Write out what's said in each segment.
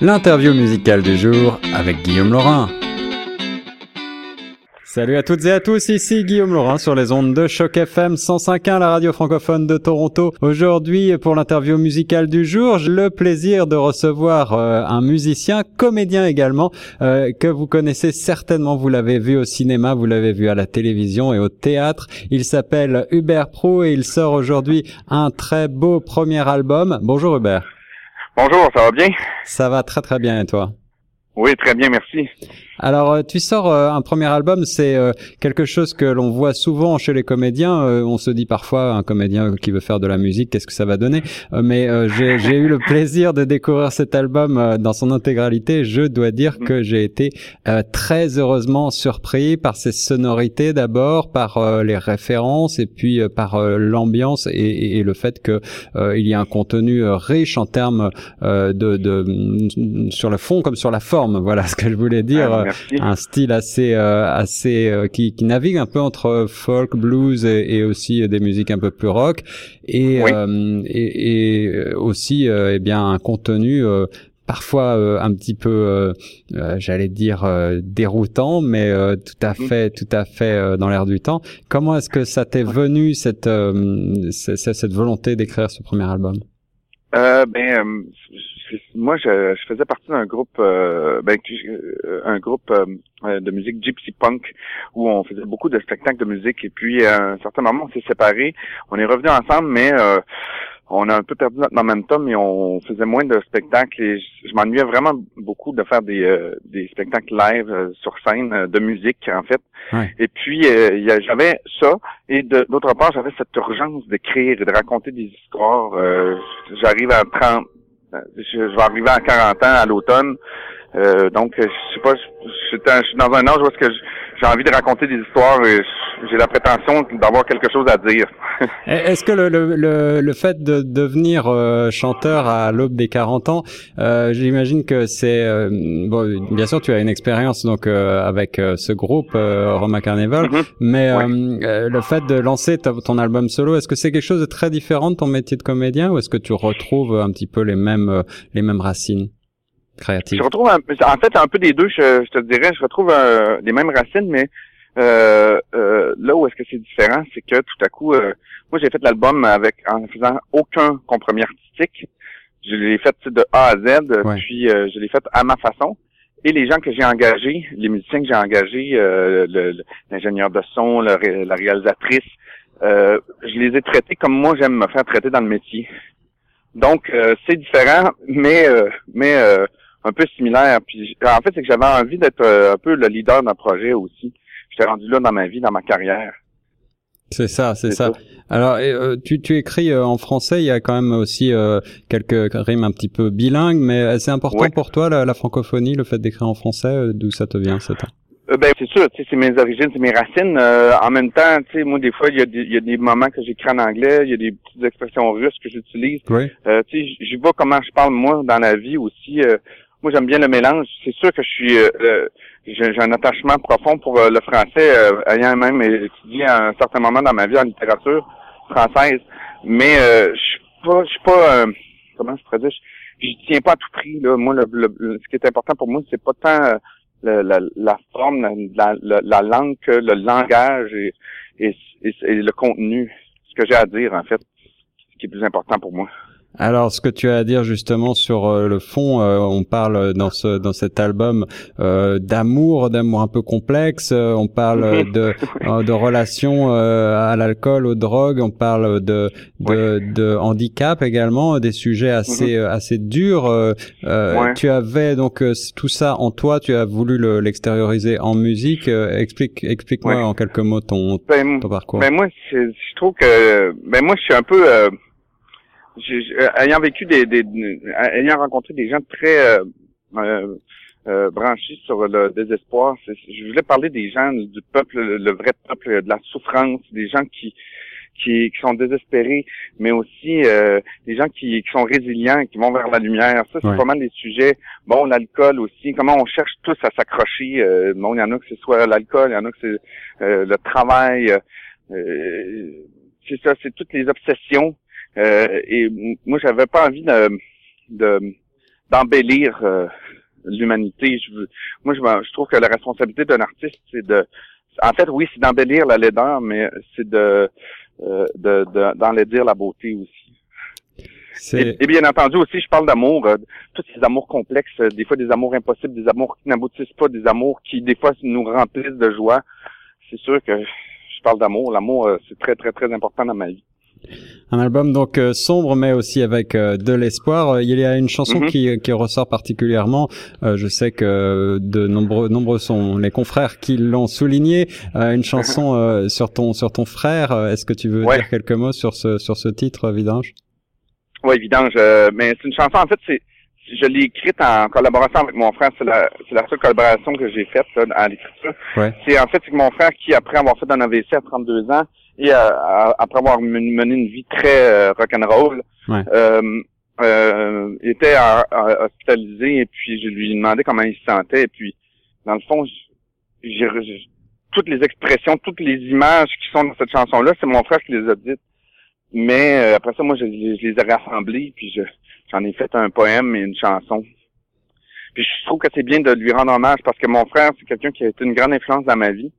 L'interview musicale du jour avec Guillaume Laurin. Salut à toutes et à tous, ici Guillaume Laurin sur les ondes de Choc FM 105.1, la radio francophone de Toronto. Aujourd'hui, pour l'interview musicale du jour, j'ai le plaisir de recevoir euh, un musicien, comédien également, euh, que vous connaissez certainement, vous l'avez vu au cinéma, vous l'avez vu à la télévision et au théâtre. Il s'appelle Hubert Pro et il sort aujourd'hui un très beau premier album. Bonjour Hubert. Bonjour, ça va bien? Ça va très très bien et toi? Oui, très bien, merci. Alors, euh, tu sors euh, un premier album, c'est euh, quelque chose que l'on voit souvent chez les comédiens. on se dit parfois, un comédien qui veut faire de la musique, qu'est-ce que ça va donner? Mais j'ai eu le plaisir de découvrir cet album dans son intégralité. Je dois dire mm. que j'ai été très heureusement surpris par ses sonorités d'abord, par les références et puis par l'ambiance et, et, le fait que il y a un contenu riche en termes de, de, sur le fond comme sur la forme. Voilà ce que je voulais dire. Ah, un style assez euh, assez euh, qui, qui, navigue un peu entre folk, blues et, et aussi des musiques un peu plus rock. Et euh, et, et, aussi eh bien un contenu parfois un petit peu, j'allais dire déroutant, mais tout à fait, tout à fait dans l'air du temps. Comment est-ce que ça t'est venu cette, cette, volonté d'écrire ce premier album? Euh, Moi, je, je, faisais partie d'un groupe, euh, ben, euh, un groupe euh, de musique gypsy punk où on faisait beaucoup de spectacles de musique. Et puis, à un certain moment, on s'est séparés. On est revenus ensemble, mais on a un peu perdu notre momentum et on faisait moins de spectacles. Et je, m'ennuyais vraiment beaucoup de faire des, des spectacles live sur scène de musique, en fait. Et puis, j'avais ça. Et d'autre part, j'avais cette urgence d'écrire et de raconter des histoires. J'arrive à 30 je, vais arriver à 40 ans à l'automne. Euh, donc, je sais pas, je, je, suis dans un âge où est-ce que j'ai envie de raconter des histoires et j'ai la prétention d'avoir quelque chose à dire. Eh, est-ce que le, le, le, fait de devenir euh, chanteur à l'aube des 40 ans, euh, j'imagine que c'est... Euh, bon, bien sûr, tu as une expérience donc euh, avec ce groupe, Roma Carnival, mm-hmm. mais le fait de lancer ton album solo, est-ce que c'est quelque chose de très différent de ton métier de comédien ou est-ce que tu retrouves un petit peu les mêmes, les mêmes racines? Je retrouve en fait un peu des deux, je, te dirais. Je retrouve les mêmes racines, mais euh, euh, là où est-ce que c'est différent, c'est que tout à coup, euh, moi j'ai fait l'album avec en faisant aucun compromis artistique. Je l'ai fait de A à Z, puis je l'ai fait à ma façon. Et les gens que j'ai engagés, les musiciens que j'ai engagés, l'ingénieur de son, la réalisatrice, je les ai traités comme moi j'aime me faire traiter dans le métier. Donc c'est différent, mais mais un peu similaire. Puis en fait, c'est que j'avais envie d'être un peu le leader d'un projet aussi j'étais rendu là dans ma vie, dans ma carrière. C'est ça, c'est ça. Alors, euh, tu, tu écris euh, en français, il y a quand même aussi euh, quelques rimes un petit peu bilingues, mais c'est important pour toi la, francophonie, le fait d'écrire en français, d'où ça te vient, c'est ben c'est sûr, c'est mes origines, c'est mes racines. en même temps, tu sais, moi des fois, il y, a des, il y a des moments que j'écris en anglais, il y a des petites expressions russes que j'utilise. Oui. tu sais, je vois comment je parle moi dans la vie aussi. Moi, j'aime bien le mélange. C'est sûr que je suis j'ai un attachement profond pour euh, le français, euh, ayant même étudié à un certain moment dans ma vie en littérature française. Mais euh, je suis pas, je suis pas, comment je pourrais dire, je, tiens pas à tout prix. Là. Moi, le, ce qui est important pour moi, c'est pas tant la, la, forme, la, la, langue que le langage et, et, et le contenu, ce que j'ai à dire en fait, ce qui est plus important pour moi. Alors, ce que tu as à dire justement sur euh, le fond, euh, on parle dans ce dans cet album euh, d'amour, d'amour un peu complexe. on parle de de relations à l'alcool, aux drogues. On parle de de, de handicap également, des sujets assez mhm. assez durs. Tu avais donc tout ça en toi. Tu as voulu l'extérioriser en musique. explique explique-moi en quelques mots ton, ben, ton parcours. Ben moi, je trouve que ben moi, je suis un peu euh, ayant vécu des, des, ayant rencontré des gens très euh, euh, euh branchés sur le désespoir, je voulais parler des gens du peuple, le vrai peuple, de la souffrance, des gens qui qui, qui sont désespérés, mais aussi euh, des gens qui, qui, sont résilients, qui vont vers la lumière. Ça, c'est pas mal des sujets. Bon, l'alcool aussi. Comment on cherche tous à s'accrocher. Euh, bon, il y en a que ce soit l'alcool, il y en a que c'est le travail. c'est ça, c'est toutes les obsessions euh, et moi, j'avais pas envie de, de, d'embellir l'humanité. Je, moi, je, je trouve que la responsabilité d'un artiste, c'est de, en fait, oui, c'est d'embellir la laideur, mais c'est de, de, d'enlaidir la beauté aussi. Et, bien entendu aussi, je parle d'amour, euh, tous ces amours complexes, euh, des fois des amours impossibles, des amours qui n'aboutissent pas, des amours qui des fois nous remplissent de joie. C'est sûr que je parle d'amour. L'amour, euh, c'est très très très important dans ma vie. Un album donc sombre mais aussi avec de l'espoir. Il y a une chanson mm-hmm. qui, qui ressort particulièrement. je sais que de nombreux nombreux sont les confrères qui l'ont souligné. une chanson sur ton sur ton frère. Est-ce que tu veux dire quelques mots sur ce sur ce titre, Vidange? Oui, évident. mais c'est une chanson, en fait, c'est je l'ai écrite en collaboration avec mon frère. C'est la, c'est la seule collaboration que j'ai faite là, à l'écriture. C'est en fait c'est mon frère qui, après avoir fait un AVC à 32 ans et euh, après avoir mené une vie très euh, rock'n'roll, euh, euh, était hospitalisé et puis je lui ai demandé comment il se sentait. Et puis, dans le fond, j'ai toutes les expressions, toutes les images qui sont dans cette chanson-là, c'est mon frère qui les a dites. Mais euh, après ça, moi, je, les ai rassemblés, puis j'en ai fait un poème et une chanson. Puis je trouve que c'est bien de lui rendre hommage parce que mon frère, c'est quelqu'un qui a été une grande influence dans ma vie,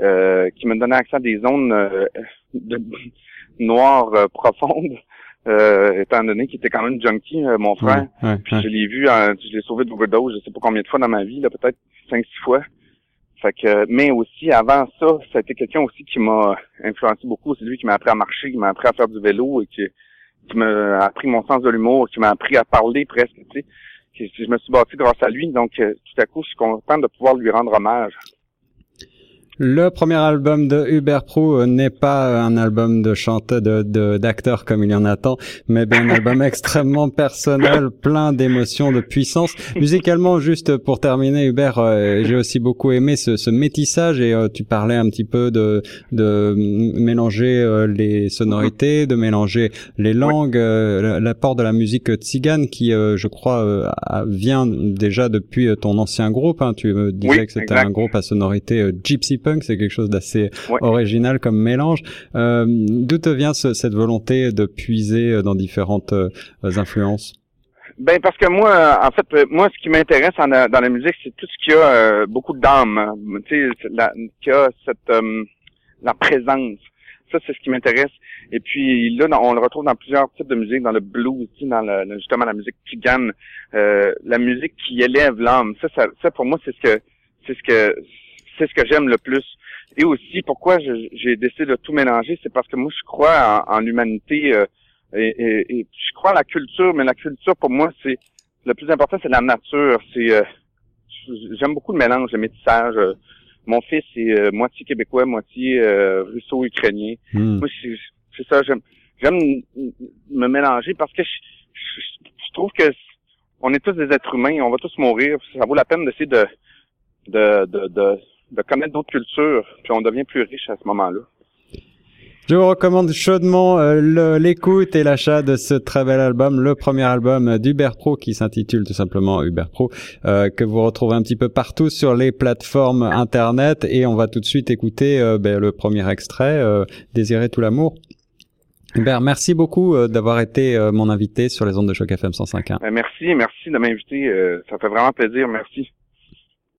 euh, qui me donnait accès à des zones euh, de, noires euh, profondes, étant donné qu'il était quand même junkie, mon frère. puis je l'ai vu, je l'ai sauvé de d'overdose, je sais pas combien de fois dans ma vie, là, peut-être cinq, six fois. Fait que, mais aussi, avant ça, ça a été quelqu'un aussi qui m'a influencé beaucoup. C'est lui qui m'a appris à marcher, qui m'a appris à faire du vélo et qui, qui m'a appris mon sens de l'humour, qui m'a appris à parler presque, tu sais. Je me suis bâti grâce à lui, donc euh, tout à coup, je suis content de pouvoir lui rendre hommage. Le premier album de Hubert Pro euh, n'est pas un album de chanteur, de d'acteur comme il y en a tant, mais bien un album extrêmement personnel, plein d'émotions, de puissance. Musicalement, juste pour terminer, Hubert, euh, j'ai aussi beaucoup aimé ce, ce métissage et euh, tu parlais un petit peu de, de mélanger les sonorités, de mélanger les langues, l'apport de la musique tzigane qui, je crois, vient déjà depuis ton ancien groupe. Hein. Tu me disais que c'était un groupe à sonorité gypsy punk, c'est quelque chose d'assez original comme mélange. Euh, D'où te vient cette volonté de puiser euh, dans différentes euh, influences? Ben parce que moi, en fait, moi, ce qui m'intéresse dans la musique, c'est tout ce qui a beaucoup d'âme, hein. tu sais, qui a cette la présence. Ça, c'est ce qui m'intéresse. Et puis là, on le retrouve dans plusieurs types de musique, dans le blues, dans le, justement la musique tigane, euh, la musique qui élève l'âme. Ça, ça, ça, pour moi, c'est ce que c'est ce que c'est ce que j'aime le plus. Et aussi, pourquoi j'ai décidé de tout mélanger, c'est parce que moi, je crois en, l'humanité euh, et, je crois à la culture, mais la culture, pour moi, c'est le plus important, c'est la nature. C'est euh, J'aime beaucoup le mélange, le métissage. mon fils est moitié québécois, moitié russo-ukrainien. Hmm. Moi, c'est ça, j'aime j'aime me mélanger parce que je, trouve que on est tous des êtres humains, on va tous mourir. Ça vaut la peine d'essayer de, de, de, de de connaître d'autres cultures, puis on devient plus riche à ce moment-là. Je vous recommande chaudement euh, l'écoute et l'achat de ce très bel album, le premier album d'Uber Pro qui s'intitule tout simplement Uber Pro, euh, que vous retrouvez un petit peu partout sur les plateformes internet. Et on va tout de suite écouter euh, ben, le premier extrait, Désirer tout l'amour. Hubert, merci beaucoup d'avoir été mon invité sur les ondes de choc FM 105.1. Ben, merci, merci de m'inviter. ça fait vraiment plaisir. Merci.